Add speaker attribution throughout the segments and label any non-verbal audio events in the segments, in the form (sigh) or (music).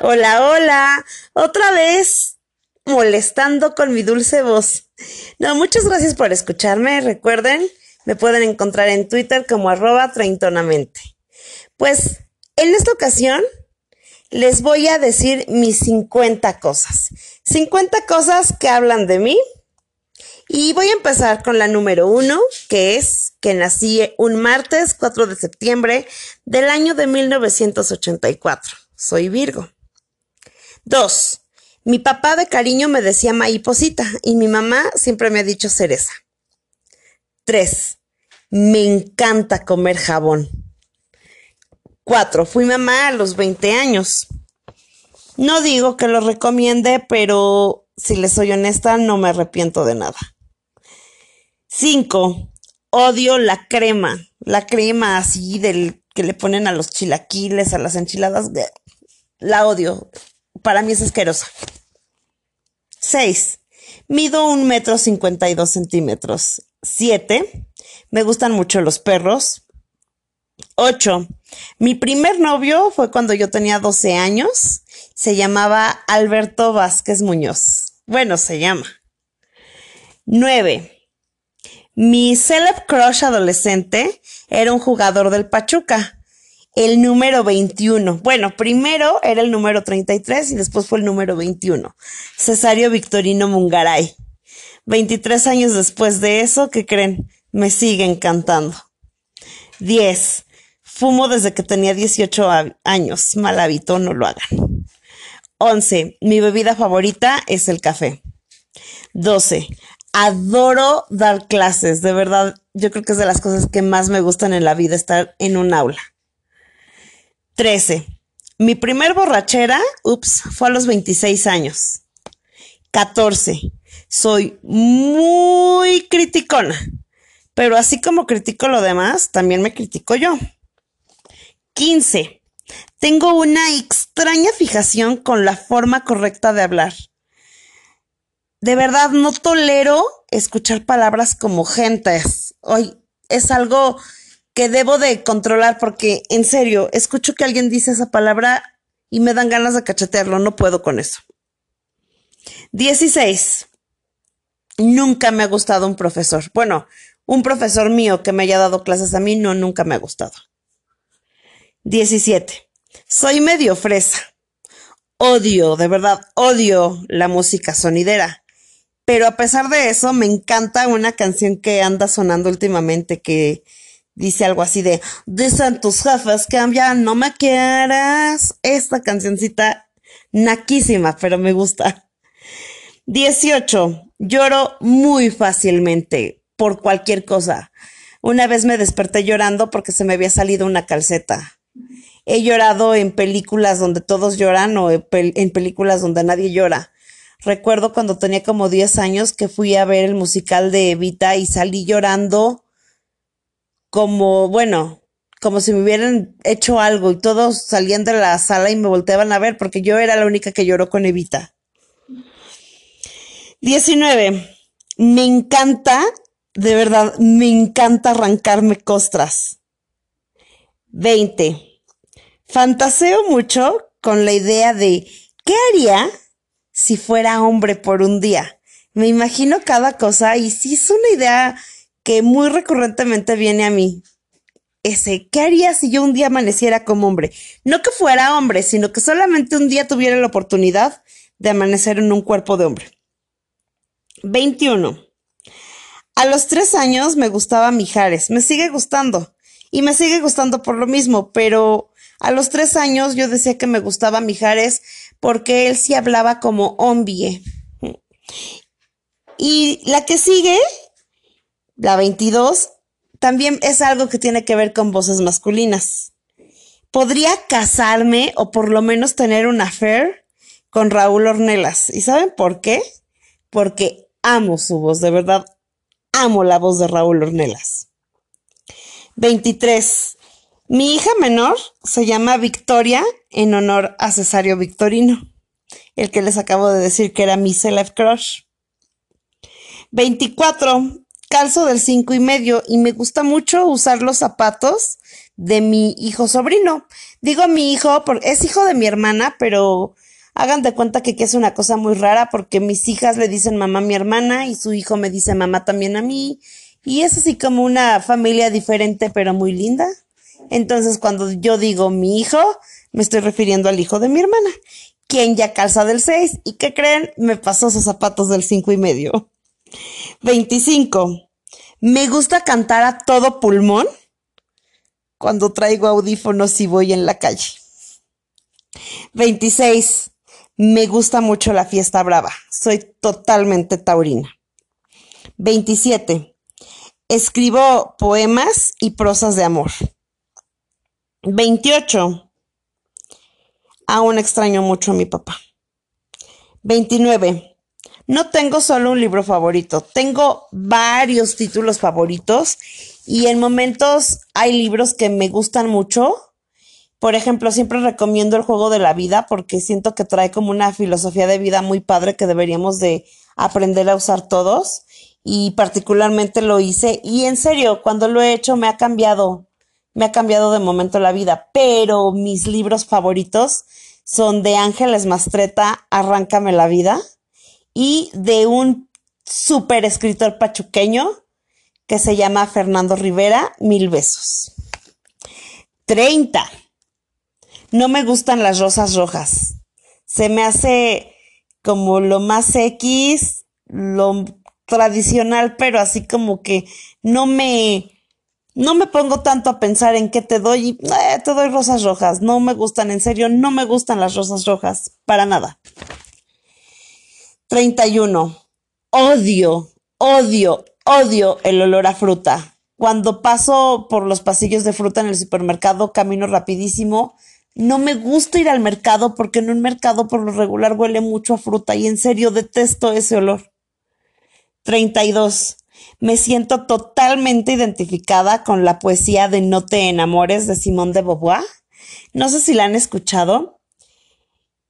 Speaker 1: Hola, hola. Otra vez molestando con mi dulce voz. No, muchas gracias por escucharme. Recuerden, me pueden encontrar en Twitter como arroba treintonamente. Pues en esta ocasión les voy a decir mis 50 cosas. 50 cosas que hablan de mí. Y voy a empezar con la número uno, que es que nací un martes 4 de septiembre del año de 1984. Soy Virgo. Dos, mi papá de cariño me decía mariposita y mi mamá siempre me ha dicho cereza. Tres, me encanta comer jabón. Cuatro, fui mamá a los 20 años. No digo que lo recomiende, pero si les soy honesta, no me arrepiento de nada. Cinco, odio la crema. La crema así del que le ponen a los chilaquiles, a las enchiladas. La odio. Para mí es asquerosa. Seis, mido un metro cincuenta y dos centímetros. Siete, me gustan mucho los perros. 8. Mi primer novio fue cuando yo tenía 12 años. Se llamaba Alberto Vázquez Muñoz. Bueno, se llama. 9. Mi celeb crush adolescente era un jugador del Pachuca, el número 21. Bueno, primero era el número 33 y después fue el número 21. Cesario Victorino Mungaray. 23 años después de eso, ¿qué creen? Me sigue encantando. 10. Fumo desde que tenía 18 años. Mal hábito, no lo hagan. 11. Mi bebida favorita es el café. 12. Adoro dar clases. De verdad, yo creo que es de las cosas que más me gustan en la vida, estar en un aula. 13. Mi primer borrachera, ups, fue a los 26 años. 14. Soy muy criticona. Pero así como critico lo demás, también me critico yo. 15. Tengo una extraña fijación con la forma correcta de hablar. De verdad, no tolero escuchar palabras como gentes. Hoy es algo que debo de controlar porque, en serio, escucho que alguien dice esa palabra y me dan ganas de cachetearlo. No puedo con eso. 16. Nunca me ha gustado un profesor. Bueno, un profesor mío que me haya dado clases a mí, no, nunca me ha gustado. 17. Soy medio fresa. Odio, de verdad, odio la música sonidera. Pero a pesar de eso, me encanta una canción que anda sonando últimamente que dice algo así de Dicen tus jefes cambia, no me quieras. Esta cancioncita naquísima, pero me gusta. 18. Lloro muy fácilmente por cualquier cosa. Una vez me desperté llorando porque se me había salido una calceta. He llorado en películas donde todos lloran o en películas donde nadie llora. Recuerdo cuando tenía como 10 años que fui a ver el musical de Evita y salí llorando como, bueno, como si me hubieran hecho algo y todos salían de la sala y me volteaban a ver porque yo era la única que lloró con Evita. 19. Me encanta, de verdad, me encanta arrancarme costras. 20. Fantaseo mucho con la idea de ¿qué haría si fuera hombre por un día? Me imagino cada cosa y sí es una idea que muy recurrentemente viene a mí. Ese, ¿qué haría si yo un día amaneciera como hombre? No que fuera hombre, sino que solamente un día tuviera la oportunidad de amanecer en un cuerpo de hombre. 21. A los tres años me gustaba Mijares, me sigue gustando y me sigue gustando por lo mismo, pero a los tres años yo decía que me gustaba Mijares porque él sí hablaba como ombie. Y la que sigue, la 22, también es algo que tiene que ver con voces masculinas. Podría casarme o por lo menos tener una affair con Raúl Ornelas. ¿Y saben por qué? Porque amo su voz, de verdad, amo la voz de Raúl Ornelas. 23. Mi hija menor se llama Victoria en honor a Cesario Victorino, el que les acabo de decir que era mi celeb crush. 24. Calzo del cinco y medio y me gusta mucho usar los zapatos de mi hijo sobrino. Digo mi hijo, porque es hijo de mi hermana, pero hagan de cuenta que, es una cosa muy rara porque mis hijas le dicen mamá a mi hermana y su hijo me dice mamá también a mí. Y es así como una familia diferente pero muy linda. Entonces cuando yo digo mi hijo, me estoy refiriendo al hijo de mi hermana, quien ya calza del 6 y que creen, me pasó sus zapatos del cinco y medio. 25. Me gusta cantar a todo pulmón cuando traigo audífonos y voy en la calle. 26. Me gusta mucho la fiesta brava. Soy totalmente taurina. 27. Escribo poemas y prosas de amor. 28. Aún extraño mucho a mi papá. 29. No tengo solo un libro favorito, tengo varios títulos favoritos y en momentos hay libros que me gustan mucho. Por ejemplo, siempre recomiendo el juego de la vida porque siento que trae como una filosofía de vida muy padre que deberíamos de aprender a usar todos y particularmente lo hice. Y en serio, cuando lo he hecho me ha cambiado, me ha cambiado de momento la vida, pero mis libros favoritos son de Ángeles Mastreta, Arráncame la vida y de un super escritor pachuqueño que se llama Fernando Rivera, Mil Besos. 30. No me gustan las rosas rojas. Se me hace como lo más X, lo tradicional, pero así como que no me, no me pongo tanto a pensar en qué te doy. Eh, te doy rosas rojas. No me gustan, en serio, no me gustan las rosas rojas. Para nada. 31. Odio, odio, odio el olor a fruta. Cuando paso por los pasillos de fruta en el supermercado, camino rapidísimo no me gusta ir al mercado porque en un mercado por lo regular huele mucho a fruta y en serio detesto ese olor. 32. Me siento totalmente identificada con la poesía de No te enamores de Simone de Beauvoir. No sé si la han escuchado,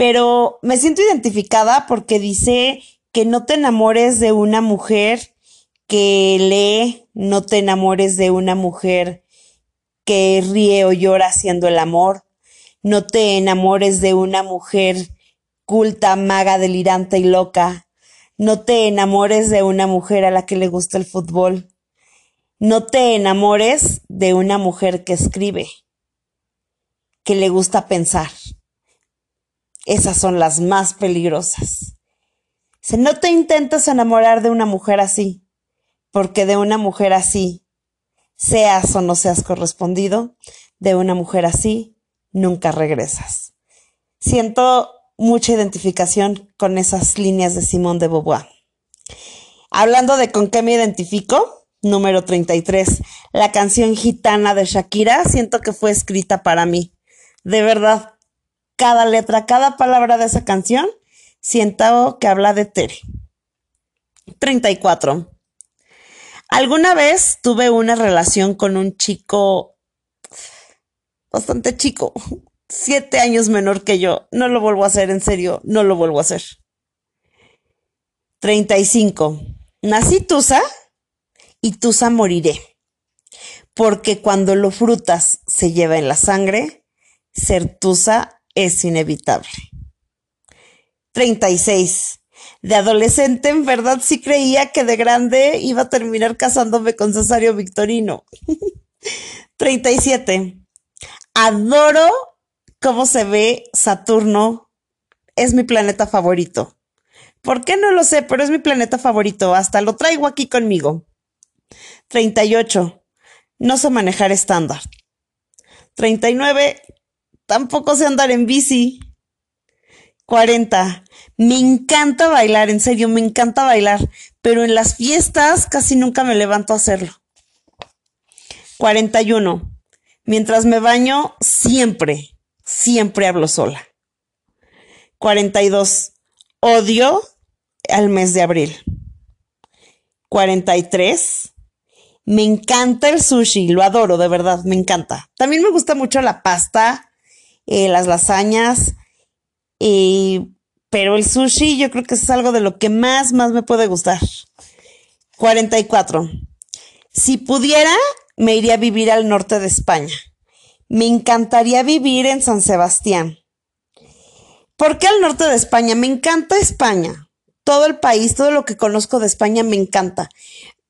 Speaker 1: pero me siento identificada porque dice que no te enamores de una mujer que lee, no te enamores de una mujer que ríe o llora haciendo el amor, no te enamores de una mujer culta, maga, delirante y loca. No te enamores de una mujer a la que le gusta el fútbol. No te enamores de una mujer que escribe, que le gusta pensar. Esas son las más peligrosas. Si no te intentes enamorar de una mujer así, porque de una mujer así, seas o no seas correspondido, de una mujer así, nunca regresas. Siento mucha identificación con esas líneas de Simón de Beauvoir. Hablando de con qué me identifico, número 33, la canción gitana de Shakira, siento que fue escrita para mí. De verdad, cada letra, cada palabra de esa canción, siento que habla de Tere. 34. Alguna vez tuve una relación con un chico bastante chico, siete años menor que yo. No lo vuelvo a hacer, en serio, no lo vuelvo a hacer. 35. Nací Tusa y Tusa moriré. Porque cuando lo frutas se lleva en la sangre, ser Tusa es inevitable. 36. De adolescente, en verdad, sí creía que de grande iba a terminar casándome con Cesario Victorino. (laughs) 37. Adoro cómo se ve Saturno. Es mi planeta favorito. ¿Por qué no lo sé? Pero es mi planeta favorito. Hasta lo traigo aquí conmigo. 38. No sé manejar estándar. 39. Tampoco sé andar en bici. 40. Me encanta bailar, en serio, me encanta bailar, pero en las fiestas casi nunca me levanto a hacerlo. 41. Mientras me baño, siempre, siempre hablo sola. 42. Odio al mes de abril. 43. Me encanta el sushi, lo adoro, de verdad, me encanta. También me gusta mucho la pasta, eh, las lasañas, eh, pero el sushi yo creo que es algo de lo que más, más me puede gustar. 44. Si pudiera, me iría a vivir al norte de España. Me encantaría vivir en San Sebastián. ¿Por qué al norte de España? Me encanta España. Todo el país, todo lo que conozco de España me encanta.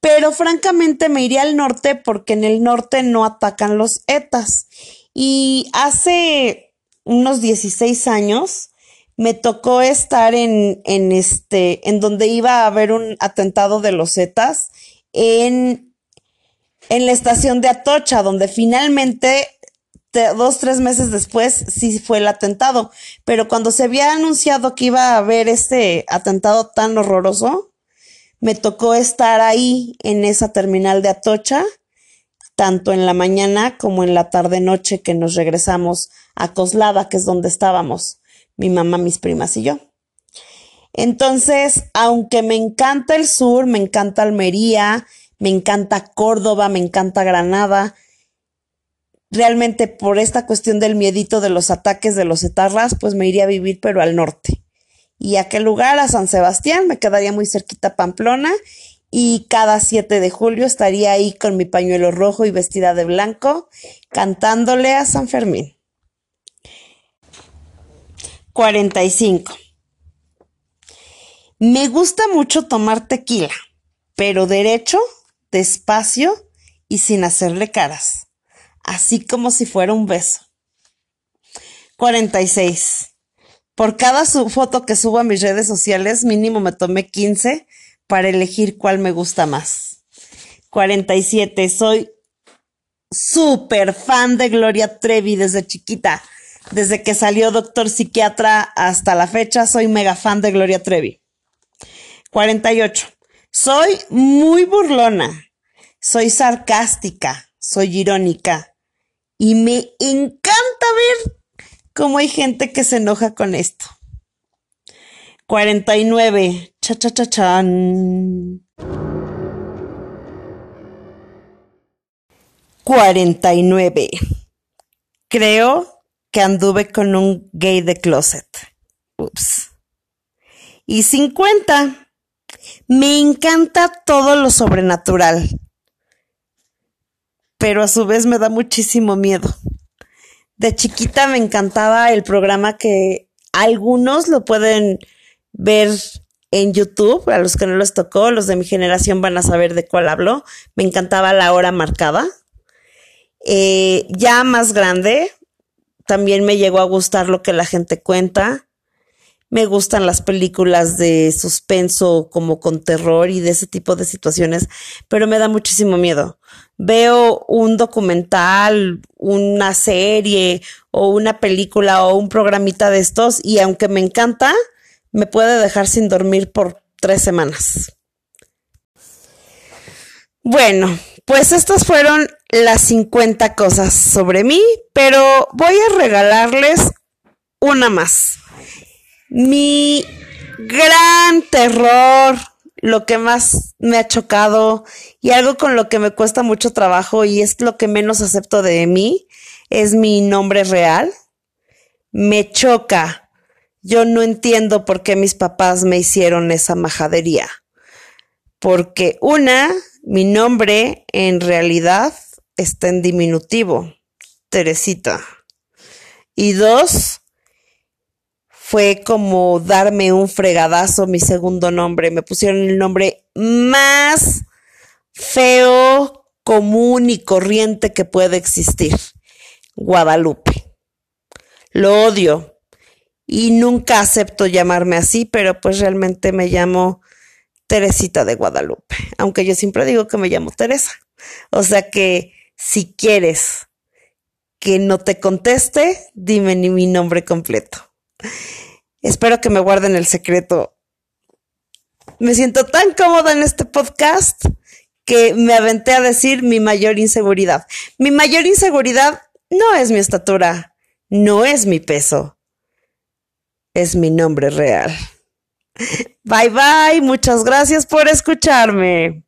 Speaker 1: Pero francamente me iría al norte porque en el norte no atacan los ETAs. Y hace unos 16 años me tocó estar en, en este, en donde iba a haber un atentado de los ETAs en, en la estación de Atocha, donde finalmente dos, tres meses después sí fue el atentado. Pero cuando se había anunciado que iba a haber este atentado tan horroroso, me tocó estar ahí en esa terminal de Atocha, tanto en la mañana como en la tarde noche que nos regresamos a Coslada, que es donde estábamos, mi mamá, mis primas y yo. Entonces, aunque me encanta el sur, me encanta Almería, me encanta Córdoba, me encanta Granada, realmente por esta cuestión del miedito de los ataques de los etarras, pues me iría a vivir pero al norte. ¿Y a qué lugar? A San Sebastián, me quedaría muy cerquita Pamplona y cada 7 de julio estaría ahí con mi pañuelo rojo y vestida de blanco cantándole a San Fermín. 45. Me gusta mucho tomar tequila, pero derecho, despacio y sin hacerle caras así como si fuera un beso. 46. Por cada foto que subo a mis redes sociales, mínimo me tomé 15 para elegir cuál me gusta más. 47. Soy súper fan de Gloria Trevi desde chiquita. Desde que salió Doctor Psiquiatra hasta la fecha, soy mega fan de Gloria Trevi. 48. Soy muy burlona. Soy sarcástica. Soy irónica. Y me encanta ver cómo hay gente que se enoja con esto. 49. Cha cha cha chan. 49. Creo que anduve con un gay de closet. Ups. Y 50. Me encanta todo lo sobrenatural pero a su vez me da muchísimo miedo. De chiquita me encantaba el programa que algunos lo pueden ver en YouTube, a los que no les tocó, los de mi generación van a saber de cuál hablo. Me encantaba la hora marcada. Eh, ya más grande, también me llegó a gustar lo que la gente cuenta. Me gustan las películas de suspenso como con terror y de ese tipo de situaciones, pero me da muchísimo miedo veo un documental, una serie o una película o un programita de estos y aunque me encanta, me puede dejar sin dormir por tres semanas. Bueno, pues estas fueron las 50 cosas sobre mí, pero voy a regalarles una más. Mi gran terror lo que más me ha chocado y algo con lo que me cuesta mucho trabajo y es lo que menos acepto de mí es mi nombre real. Me choca. Yo no entiendo por qué mis papás me hicieron esa majadería. Porque una, mi nombre en realidad está en diminutivo, Teresita. Y dos, fue como darme un fregadazo mi segundo nombre. Me pusieron el nombre más feo, común y corriente que puede existir. Guadalupe. Lo odio. Y nunca acepto llamarme así, pero pues realmente me llamo Teresita de Guadalupe. Aunque yo siempre digo que me llamo Teresa. O sea que si quieres que no te conteste, dime ni mi nombre completo. Espero que me guarden el secreto. Me siento tan cómoda en este podcast que me aventé a decir mi mayor inseguridad. Mi mayor inseguridad no es mi estatura, no es mi peso, es mi nombre real. Bye bye, muchas gracias por escucharme.